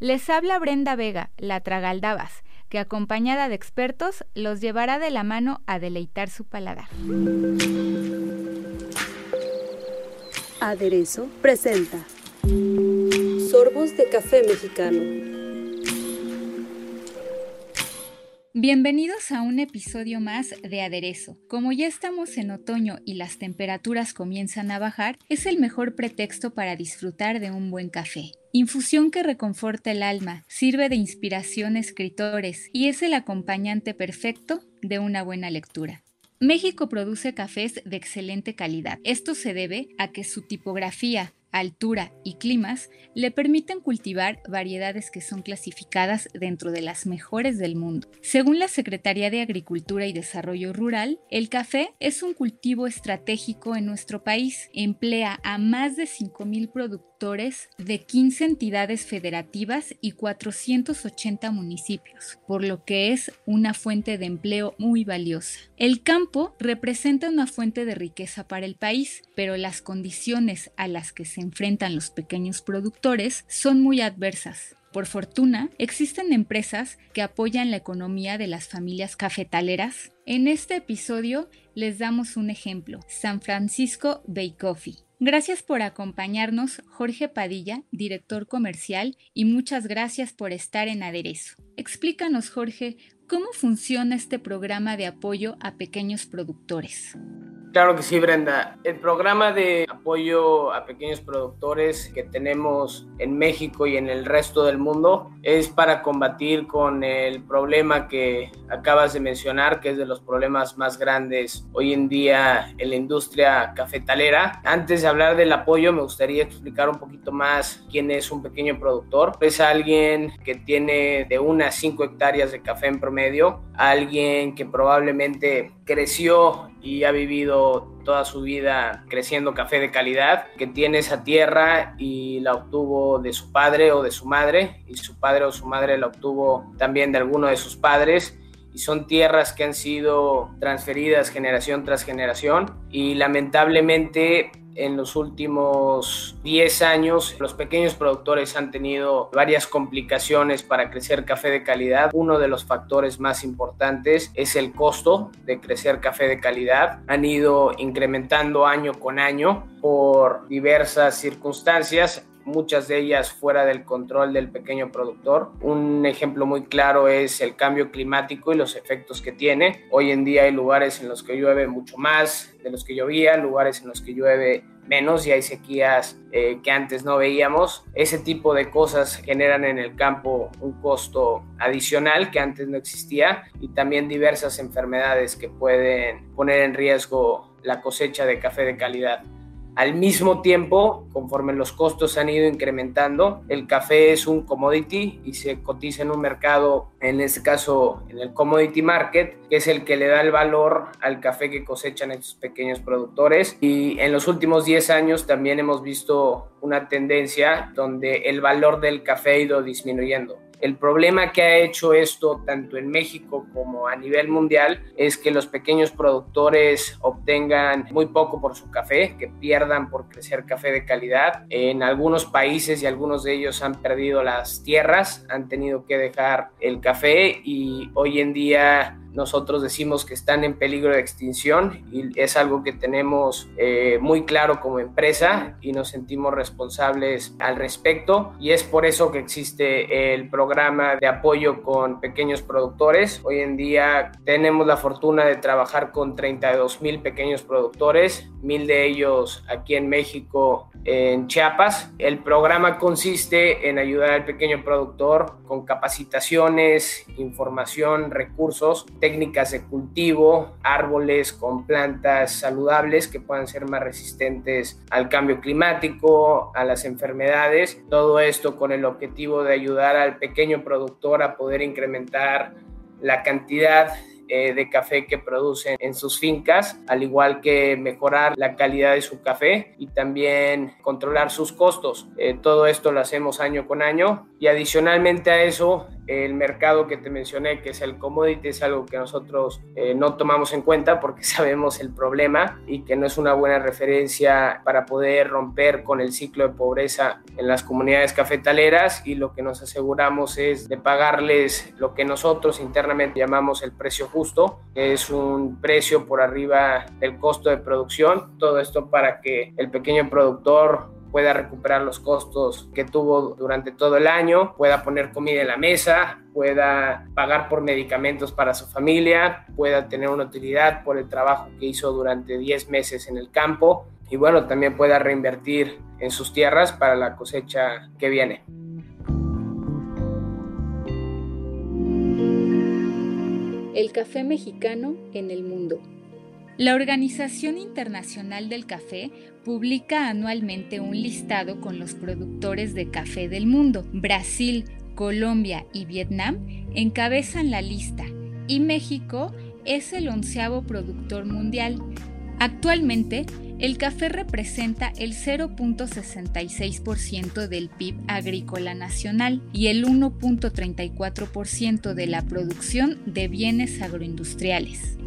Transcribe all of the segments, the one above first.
Les habla Brenda Vega, la Tragaldabas, que acompañada de expertos los llevará de la mano a deleitar su paladar. Aderezo presenta Sorbos de café mexicano. Bienvenidos a un episodio más de Aderezo. Como ya estamos en otoño y las temperaturas comienzan a bajar, es el mejor pretexto para disfrutar de un buen café. Infusión que reconforta el alma, sirve de inspiración a escritores y es el acompañante perfecto de una buena lectura. México produce cafés de excelente calidad. Esto se debe a que su tipografía, altura y climas le permiten cultivar variedades que son clasificadas dentro de las mejores del mundo. Según la Secretaría de Agricultura y Desarrollo Rural, el café es un cultivo estratégico en nuestro país. Emplea a más de 5.000 productores de 15 entidades federativas y 480 municipios, por lo que es una fuente de empleo muy valiosa. El campo representa una fuente de riqueza para el país, pero las condiciones a las que se enfrentan los pequeños productores son muy adversas. Por fortuna, existen empresas que apoyan la economía de las familias cafetaleras. En este episodio les damos un ejemplo, San Francisco Bay Coffee. Gracias por acompañarnos, Jorge Padilla, director comercial, y muchas gracias por estar en Aderezo. Explícanos, Jorge, cómo funciona este programa de apoyo a pequeños productores. Claro que sí, Brenda. El programa de apoyo a pequeños productores que tenemos en México y en el resto del mundo es para combatir con el problema que acabas de mencionar, que es de los problemas más grandes hoy en día en la industria cafetalera. Antes de hablar del apoyo, me gustaría explicar un poquito más quién es un pequeño productor. Es alguien que tiene de una a cinco hectáreas de café en promedio, alguien que probablemente creció y ha vivido toda su vida creciendo café de calidad, que tiene esa tierra y la obtuvo de su padre o de su madre, y su padre o su madre la obtuvo también de alguno de sus padres. Y son tierras que han sido transferidas generación tras generación y lamentablemente en los últimos 10 años los pequeños productores han tenido varias complicaciones para crecer café de calidad. Uno de los factores más importantes es el costo de crecer café de calidad. Han ido incrementando año con año por diversas circunstancias muchas de ellas fuera del control del pequeño productor. Un ejemplo muy claro es el cambio climático y los efectos que tiene. Hoy en día hay lugares en los que llueve mucho más de los que llovía, lugares en los que llueve menos y hay sequías eh, que antes no veíamos. Ese tipo de cosas generan en el campo un costo adicional que antes no existía y también diversas enfermedades que pueden poner en riesgo la cosecha de café de calidad. Al mismo tiempo, conforme los costos han ido incrementando, el café es un commodity y se cotiza en un mercado, en este caso en el commodity market, que es el que le da el valor al café que cosechan estos pequeños productores. Y en los últimos 10 años también hemos visto una tendencia donde el valor del café ha ido disminuyendo. El problema que ha hecho esto tanto en México como a nivel mundial es que los pequeños productores obtengan muy poco por su café, que pierdan por crecer café de calidad. En algunos países y algunos de ellos han perdido las tierras, han tenido que dejar el café y hoy en día nosotros decimos que están en peligro de extinción y es algo que tenemos eh, muy claro como empresa y nos sentimos responsables al respecto y es por eso que existe el programa de apoyo con pequeños productores. Hoy en día tenemos la fortuna de trabajar con 32 mil pequeños productores, mil de ellos aquí en México en Chiapas. El programa consiste en ayudar al pequeño productor con capacitaciones, información, recursos técnicas de cultivo, árboles con plantas saludables que puedan ser más resistentes al cambio climático, a las enfermedades. Todo esto con el objetivo de ayudar al pequeño productor a poder incrementar la cantidad eh, de café que producen en sus fincas, al igual que mejorar la calidad de su café y también controlar sus costos. Eh, todo esto lo hacemos año con año y adicionalmente a eso el mercado que te mencioné, que es el commodity, es algo que nosotros eh, no tomamos en cuenta porque sabemos el problema y que no es una buena referencia para poder romper con el ciclo de pobreza en las comunidades cafetaleras y lo que nos aseguramos es de pagarles lo que nosotros internamente llamamos el precio justo, que es un precio por arriba del costo de producción. Todo esto para que el pequeño productor pueda recuperar los costos que tuvo durante todo el año, pueda poner comida en la mesa, pueda pagar por medicamentos para su familia, pueda tener una utilidad por el trabajo que hizo durante 10 meses en el campo y bueno, también pueda reinvertir en sus tierras para la cosecha que viene. El café mexicano en el mundo. La Organización Internacional del Café publica anualmente un listado con los productores de café del mundo. Brasil, Colombia y Vietnam encabezan la lista y México es el onceavo productor mundial. Actualmente, el café representa el 0.66% del PIB agrícola nacional y el 1.34% de la producción de bienes agroindustriales.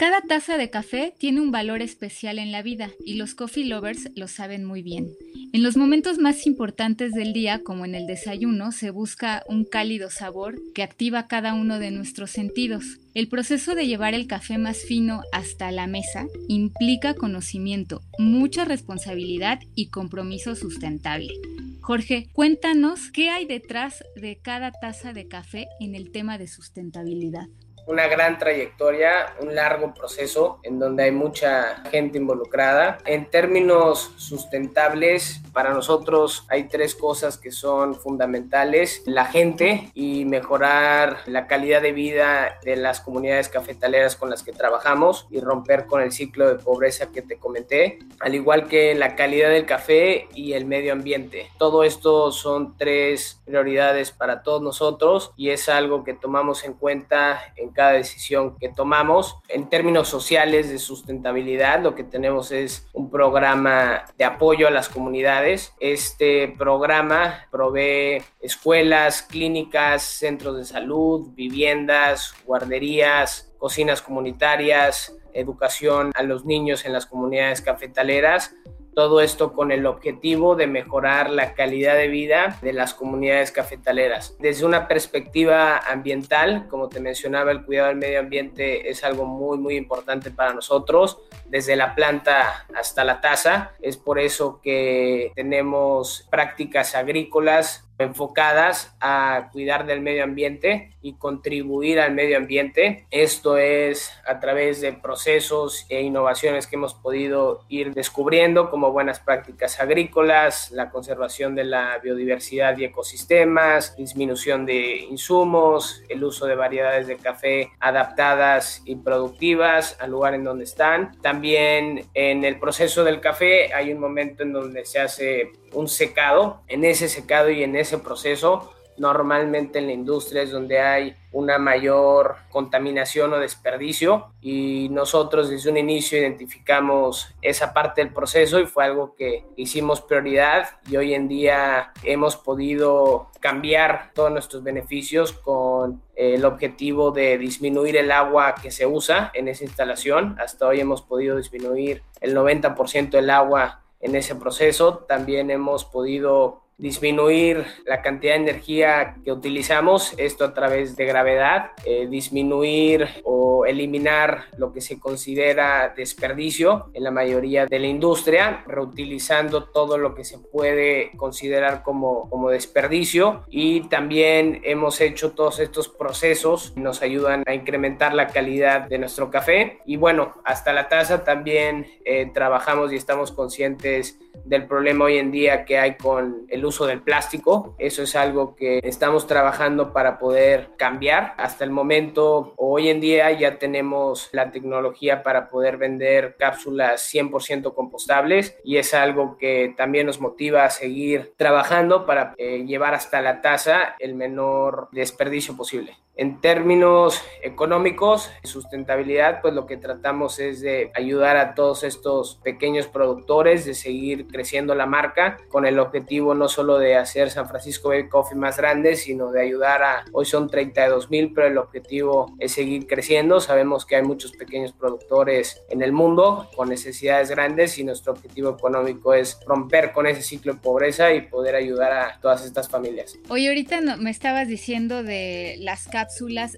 Cada taza de café tiene un valor especial en la vida y los coffee lovers lo saben muy bien. En los momentos más importantes del día, como en el desayuno, se busca un cálido sabor que activa cada uno de nuestros sentidos. El proceso de llevar el café más fino hasta la mesa implica conocimiento, mucha responsabilidad y compromiso sustentable. Jorge, cuéntanos qué hay detrás de cada taza de café en el tema de sustentabilidad una gran trayectoria, un largo proceso en donde hay mucha gente involucrada. En términos sustentables, para nosotros hay tres cosas que son fundamentales. La gente y mejorar la calidad de vida de las comunidades cafetaleras con las que trabajamos y romper con el ciclo de pobreza que te comenté, al igual que la calidad del café y el medio ambiente. Todo esto son tres prioridades para todos nosotros y es algo que tomamos en cuenta en cada decisión que tomamos. En términos sociales de sustentabilidad, lo que tenemos es un programa de apoyo a las comunidades. Este programa provee escuelas, clínicas, centros de salud, viviendas, guarderías, cocinas comunitarias, educación a los niños en las comunidades cafetaleras todo esto con el objetivo de mejorar la calidad de vida de las comunidades cafetaleras. Desde una perspectiva ambiental, como te mencionaba, el cuidado del medio ambiente es algo muy, muy importante para nosotros, desde la planta hasta la taza. Es por eso que tenemos prácticas agrícolas enfocadas a cuidar del medio ambiente y contribuir al medio ambiente. Esto es a través de procesos e innovaciones que hemos podido ir descubriendo como buenas prácticas agrícolas, la conservación de la biodiversidad y ecosistemas, disminución de insumos, el uso de variedades de café adaptadas y productivas al lugar en donde están. También en el proceso del café hay un momento en donde se hace un secado. En ese secado y en ese proceso, normalmente en la industria es donde hay una mayor contaminación o desperdicio y nosotros desde un inicio identificamos esa parte del proceso y fue algo que hicimos prioridad y hoy en día hemos podido cambiar todos nuestros beneficios con el objetivo de disminuir el agua que se usa en esa instalación. Hasta hoy hemos podido disminuir el 90% del agua en ese proceso. También hemos podido disminuir la cantidad de energía que utilizamos, esto a través de gravedad, eh, disminuir o eliminar lo que se considera desperdicio en la mayoría de la industria, reutilizando todo lo que se puede considerar como, como desperdicio. Y también hemos hecho todos estos procesos que nos ayudan a incrementar la calidad de nuestro café. Y bueno, hasta la taza también eh, trabajamos y estamos conscientes del problema hoy en día que hay con el uso del plástico. Eso es algo que estamos trabajando para poder cambiar. Hasta el momento, hoy en día ya tenemos la tecnología para poder vender cápsulas 100% compostables y es algo que también nos motiva a seguir trabajando para eh, llevar hasta la taza el menor desperdicio posible. En términos económicos, sustentabilidad, pues lo que tratamos es de ayudar a todos estos pequeños productores de seguir creciendo la marca con el objetivo no solo de hacer San Francisco Bay Coffee más grande, sino de ayudar a, hoy son 32 mil, pero el objetivo es seguir creciendo. Sabemos que hay muchos pequeños productores en el mundo con necesidades grandes y nuestro objetivo económico es romper con ese ciclo de pobreza y poder ayudar a todas estas familias. Hoy ahorita me estabas diciendo de las cápsulas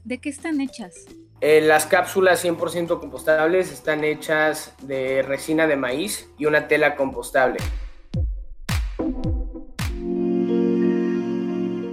¿de qué están hechas? Eh, las cápsulas 100% compostables están hechas de resina de maíz y una tela compostable.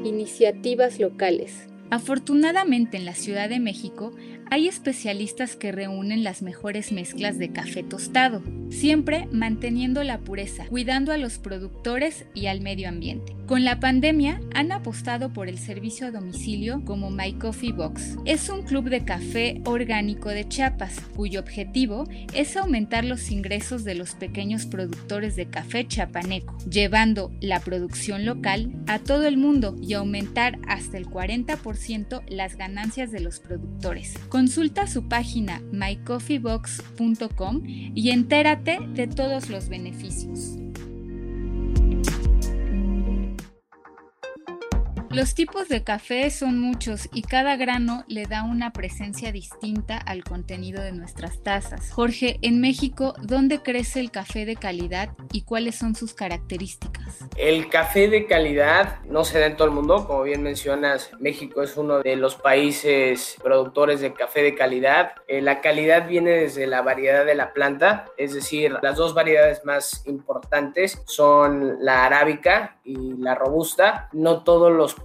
Iniciativas locales. Afortunadamente en la Ciudad de México hay especialistas que reúnen las mejores mezclas de café tostado, siempre manteniendo la pureza, cuidando a los productores y al medio ambiente. Con la pandemia han apostado por el servicio a domicilio como My Coffee Box. Es un club de café orgánico de Chiapas, cuyo objetivo es aumentar los ingresos de los pequeños productores de café chapaneco, llevando la producción local a todo el mundo y aumentar hasta el 40% las ganancias de los productores. Consulta su página mycoffeebox.com y entérate de todos los beneficios. Los tipos de café son muchos y cada grano le da una presencia distinta al contenido de nuestras tazas. Jorge, en México, ¿dónde crece el café de calidad y cuáles son sus características? El café de calidad no se da en todo el mundo, como bien mencionas, México es uno de los países productores de café de calidad. Eh, la calidad viene desde la variedad de la planta, es decir, las dos variedades más importantes son la arábica y la robusta. No todos los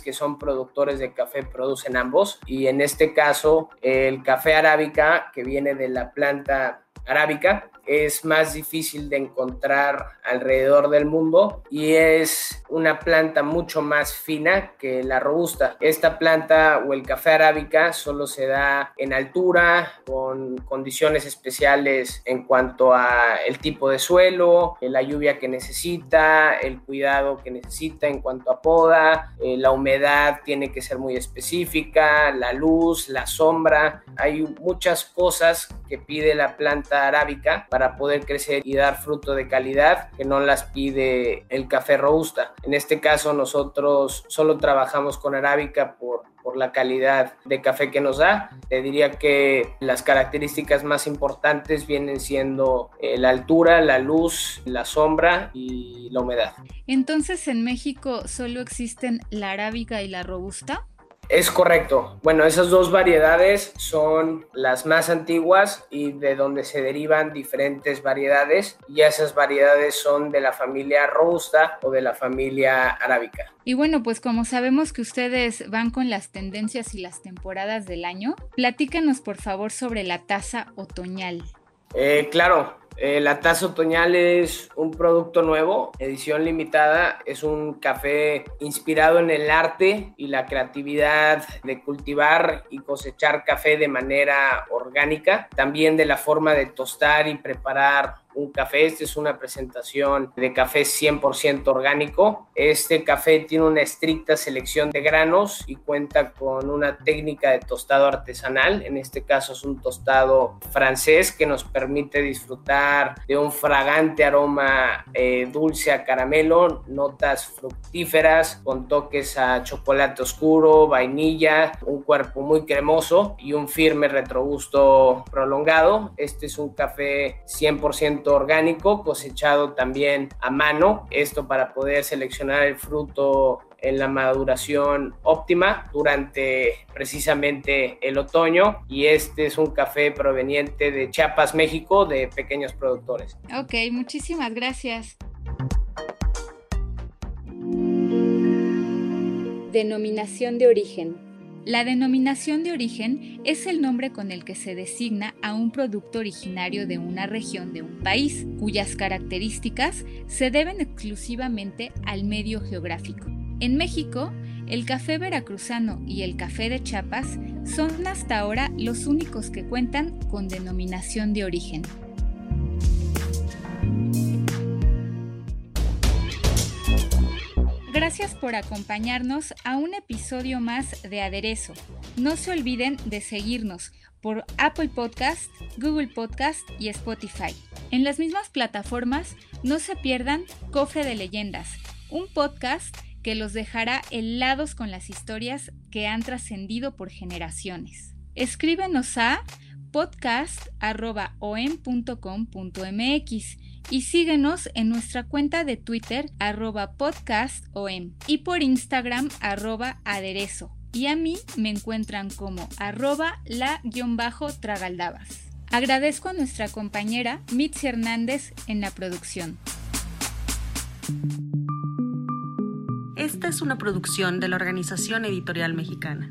que son productores de café producen ambos y en este caso el café arábica que viene de la planta arábica es más difícil de encontrar alrededor del mundo y es una planta mucho más fina que la robusta. Esta planta o el café arábica solo se da en altura, con condiciones especiales en cuanto a el tipo de suelo, la lluvia que necesita, el cuidado que necesita en cuanto a poda, eh, la humedad tiene que ser muy específica, la luz, la sombra. Hay muchas cosas que pide la planta arábica para poder crecer y dar fruto de calidad que no las pide el café robusta. En este caso nosotros solo trabajamos con arábica por, por la calidad de café que nos da. Te diría que las características más importantes vienen siendo eh, la altura, la luz, la sombra y la humedad. Entonces en México solo existen la arábica y la robusta. Es correcto. Bueno, esas dos variedades son las más antiguas y de donde se derivan diferentes variedades y esas variedades son de la familia robusta o de la familia arábica. Y bueno, pues como sabemos que ustedes van con las tendencias y las temporadas del año, platícanos por favor sobre la taza otoñal. Eh, claro, la taza otoñal es un producto nuevo, edición limitada. Es un café inspirado en el arte y la creatividad de cultivar y cosechar café de manera orgánica. También de la forma de tostar y preparar un café. Esta es una presentación de café 100% orgánico. Este café tiene una estricta selección de granos y cuenta con una técnica de tostado artesanal. En este caso es un tostado francés que nos permite disfrutar de un fragante aroma eh, dulce a caramelo, notas fructíferas con toques a chocolate oscuro, vainilla, un cuerpo muy cremoso y un firme retrogusto prolongado. Este es un café 100% orgánico cosechado también a mano, esto para poder seleccionar el fruto en la maduración óptima durante precisamente el otoño y este es un café proveniente de Chiapas, México, de pequeños productores. Ok, muchísimas gracias. Denominación de origen. La denominación de origen es el nombre con el que se designa a un producto originario de una región de un país, cuyas características se deben exclusivamente al medio geográfico. En México, el café veracruzano y el café de Chiapas son hasta ahora los únicos que cuentan con denominación de origen. Gracias por acompañarnos a un episodio más de Aderezo. No se olviden de seguirnos por Apple Podcast, Google Podcast y Spotify. En las mismas plataformas, no se pierdan Cofre de Leyendas, un podcast que los dejará helados con las historias que han trascendido por generaciones. Escríbenos a podcast.om.com.mx y síguenos en nuestra cuenta de Twitter arroba podcastom y por Instagram arroba aderezo. Y a mí me encuentran como arroba la-tragaldabas. Agradezco a nuestra compañera Mitzi Hernández en la producción. Esta es una producción de la Organización Editorial Mexicana.